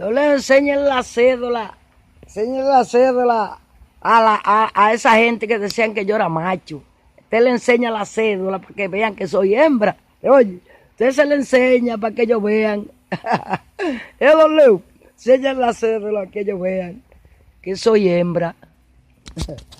No le enseñen la cédula. Enseñen la cédula a, a, a esa gente que decían que yo era macho. Usted le enseña la cédula para que vean que soy hembra. Oye, usted se le enseña para que ellos vean. Hello, Leo. Enseñan la cédula para que ellos vean que soy hembra.